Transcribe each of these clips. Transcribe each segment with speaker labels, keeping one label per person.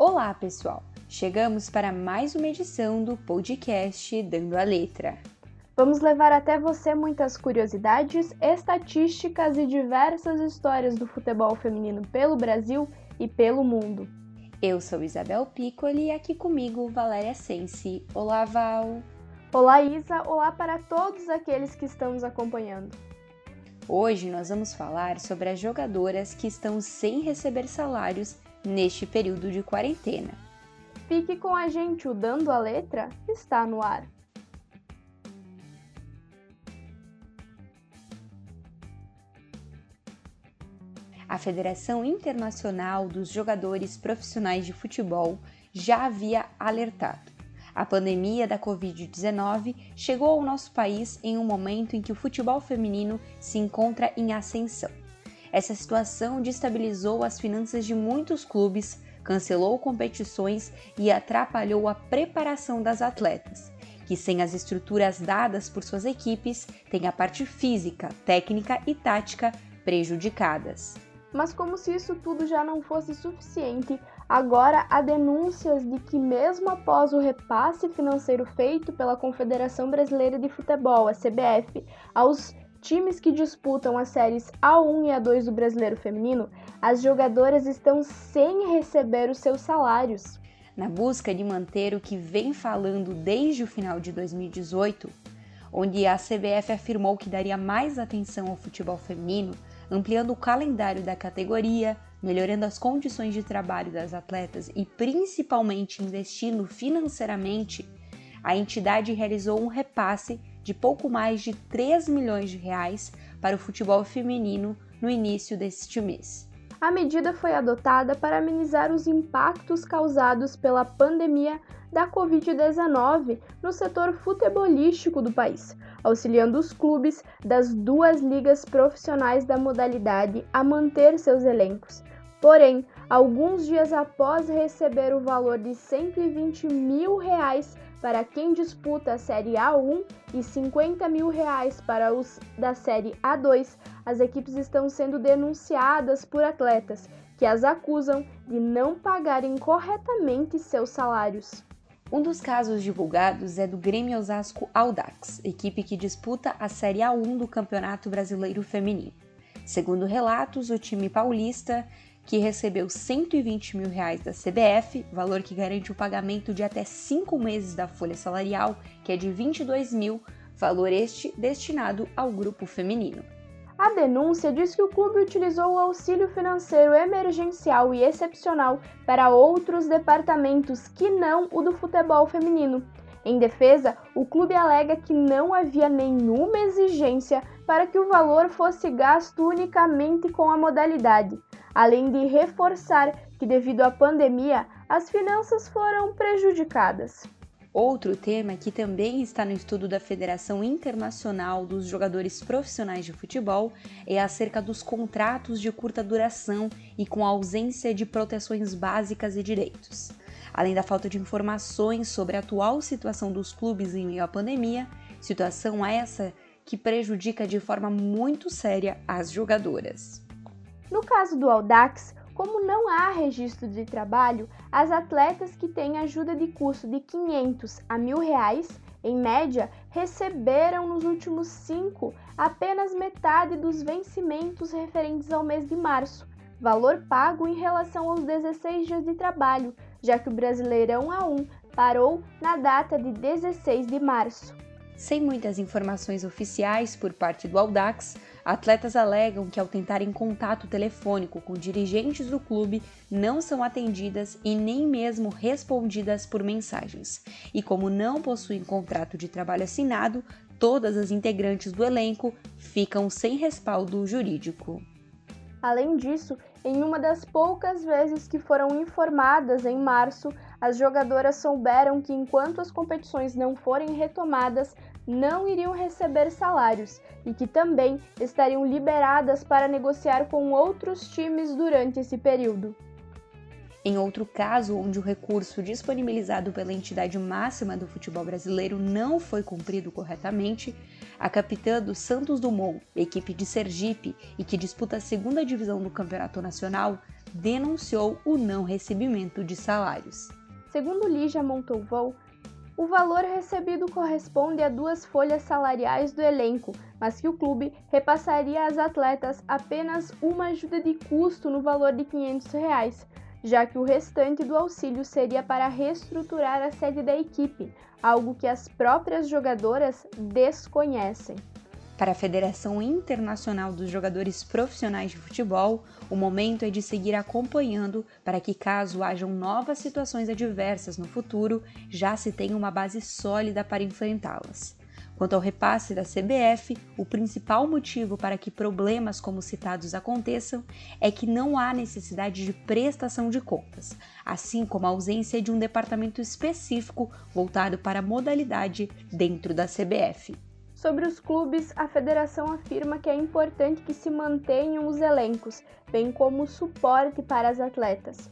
Speaker 1: Olá, pessoal! Chegamos para mais uma edição do podcast Dando a Letra.
Speaker 2: Vamos levar até você muitas curiosidades, estatísticas e diversas histórias do futebol feminino pelo Brasil e pelo mundo.
Speaker 1: Eu sou Isabel Piccoli e aqui comigo Valéria Sensi. Olá, Val!
Speaker 2: Olá, Isa! Olá para todos aqueles que estão nos acompanhando.
Speaker 1: Hoje nós vamos falar sobre as jogadoras que estão sem receber salários neste período de quarentena.
Speaker 2: Fique com a gente, o Dando a Letra está no ar.
Speaker 1: a Federação Internacional dos Jogadores Profissionais de Futebol já havia alertado. A pandemia da Covid-19 chegou ao nosso país em um momento em que o futebol feminino se encontra em ascensão. Essa situação destabilizou as finanças de muitos clubes, cancelou competições e atrapalhou a preparação das atletas, que, sem as estruturas dadas por suas equipes, têm a parte física, técnica e tática prejudicadas.
Speaker 2: Mas, como se isso tudo já não fosse suficiente, agora há denúncias de que, mesmo após o repasse financeiro feito pela Confederação Brasileira de Futebol, a CBF, aos times que disputam as séries A1 e A2 do Brasileiro Feminino, as jogadoras estão sem receber os seus salários.
Speaker 1: Na busca de manter o que vem falando desde o final de 2018, onde a CBF afirmou que daria mais atenção ao futebol feminino, ampliando o calendário da categoria, melhorando as condições de trabalho das atletas e principalmente investindo financeiramente, a entidade realizou um repasse de pouco mais de 3 milhões de reais para o futebol feminino no início deste mês.
Speaker 2: A medida foi adotada para amenizar os impactos causados pela pandemia da Covid-19 no setor futebolístico do país, auxiliando os clubes das duas ligas profissionais da modalidade a manter seus elencos. Porém, alguns dias após receber o valor de 120 mil reais para quem disputa a Série A1 e 50 mil reais para os da Série A2, as equipes estão sendo denunciadas por atletas que as acusam de não pagarem corretamente seus salários.
Speaker 1: Um dos casos divulgados é do Grêmio Osasco Audax, equipe que disputa a Série A1 do Campeonato Brasileiro Feminino. Segundo relatos, o time paulista, que recebeu 120 mil reais da CBF, valor que garante o pagamento de até cinco meses da folha salarial, que é de 22 mil, valor este destinado ao grupo feminino.
Speaker 2: A denúncia diz que o clube utilizou o auxílio financeiro emergencial e excepcional para outros departamentos que não o do futebol feminino. Em defesa, o clube alega que não havia nenhuma exigência para que o valor fosse gasto unicamente com a modalidade, além de reforçar que, devido à pandemia, as finanças foram prejudicadas.
Speaker 1: Outro tema que também está no estudo da Federação Internacional dos Jogadores Profissionais de Futebol é acerca dos contratos de curta duração e com ausência de proteções básicas e direitos. Além da falta de informações sobre a atual situação dos clubes em meio à pandemia, situação essa que prejudica de forma muito séria as jogadoras.
Speaker 2: No caso do Audax, como não há registro de trabalho, as atletas que têm ajuda de custo de 500 a 1.000 reais, em média, receberam nos últimos cinco apenas metade dos vencimentos referentes ao mês de março, valor pago em relação aos 16 dias de trabalho, já que o Brasileirão A1 parou na data de 16 de março.
Speaker 1: Sem muitas informações oficiais por parte do Audax, atletas alegam que ao tentarem contato telefônico com dirigentes do clube não são atendidas e nem mesmo respondidas por mensagens. E como não possuem contrato de trabalho assinado, todas as integrantes do elenco ficam sem respaldo jurídico.
Speaker 2: Além disso, em uma das poucas vezes que foram informadas em março, as jogadoras souberam que enquanto as competições não forem retomadas, não iriam receber salários e que também estariam liberadas para negociar com outros times durante esse período.
Speaker 1: Em outro caso, onde o recurso disponibilizado pela entidade máxima do futebol brasileiro não foi cumprido corretamente, a capitã do Santos Dumont, equipe de Sergipe e que disputa a segunda divisão do Campeonato Nacional, denunciou o não recebimento de salários.
Speaker 2: Segundo Lígia Montalvão, o valor recebido corresponde a duas folhas salariais do elenco, mas que o clube repassaria às atletas apenas uma ajuda de custo no valor de 500 reais, já que o restante do auxílio seria para reestruturar a sede da equipe, algo que as próprias jogadoras desconhecem.
Speaker 1: Para a Federação Internacional dos Jogadores Profissionais de Futebol, o momento é de seguir acompanhando para que, caso hajam novas situações adversas no futuro, já se tenha uma base sólida para enfrentá-las. Quanto ao repasse da CBF, o principal motivo para que problemas como citados aconteçam é que não há necessidade de prestação de contas, assim como a ausência de um departamento específico voltado para a modalidade dentro da CBF.
Speaker 2: Sobre os clubes, a federação afirma que é importante que se mantenham os elencos, bem como o suporte para as atletas.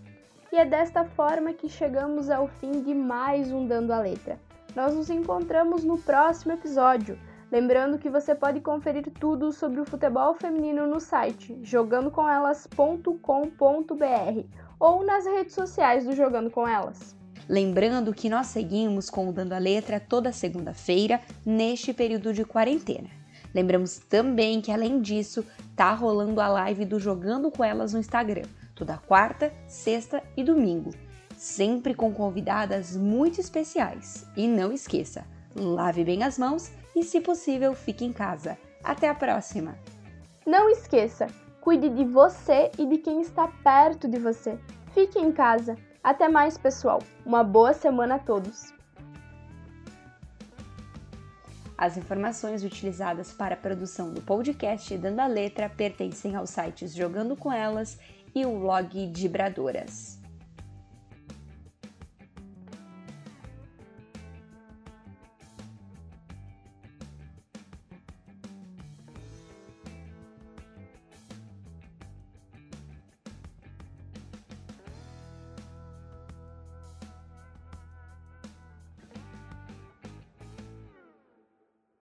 Speaker 2: E é desta forma que chegamos ao fim de mais um Dando a Letra. Nós nos encontramos no próximo episódio. Lembrando que você pode conferir tudo sobre o futebol feminino no site jogandocomelas.com.br ou nas redes sociais do Jogando com Elas.
Speaker 1: Lembrando que nós seguimos com o Dando a Letra toda segunda-feira, neste período de quarentena. Lembramos também que, além disso, tá rolando a live do Jogando com Elas no Instagram, toda quarta, sexta e domingo, sempre com convidadas muito especiais. E não esqueça, lave bem as mãos e, se possível, fique em casa. Até a próxima!
Speaker 2: Não esqueça, cuide de você e de quem está perto de você. Fique em casa. Até mais, pessoal. Uma boa semana a todos.
Speaker 1: As informações utilizadas para a produção do podcast Dando a Letra pertencem aos sites Jogando com Elas e o blog Dibradoras.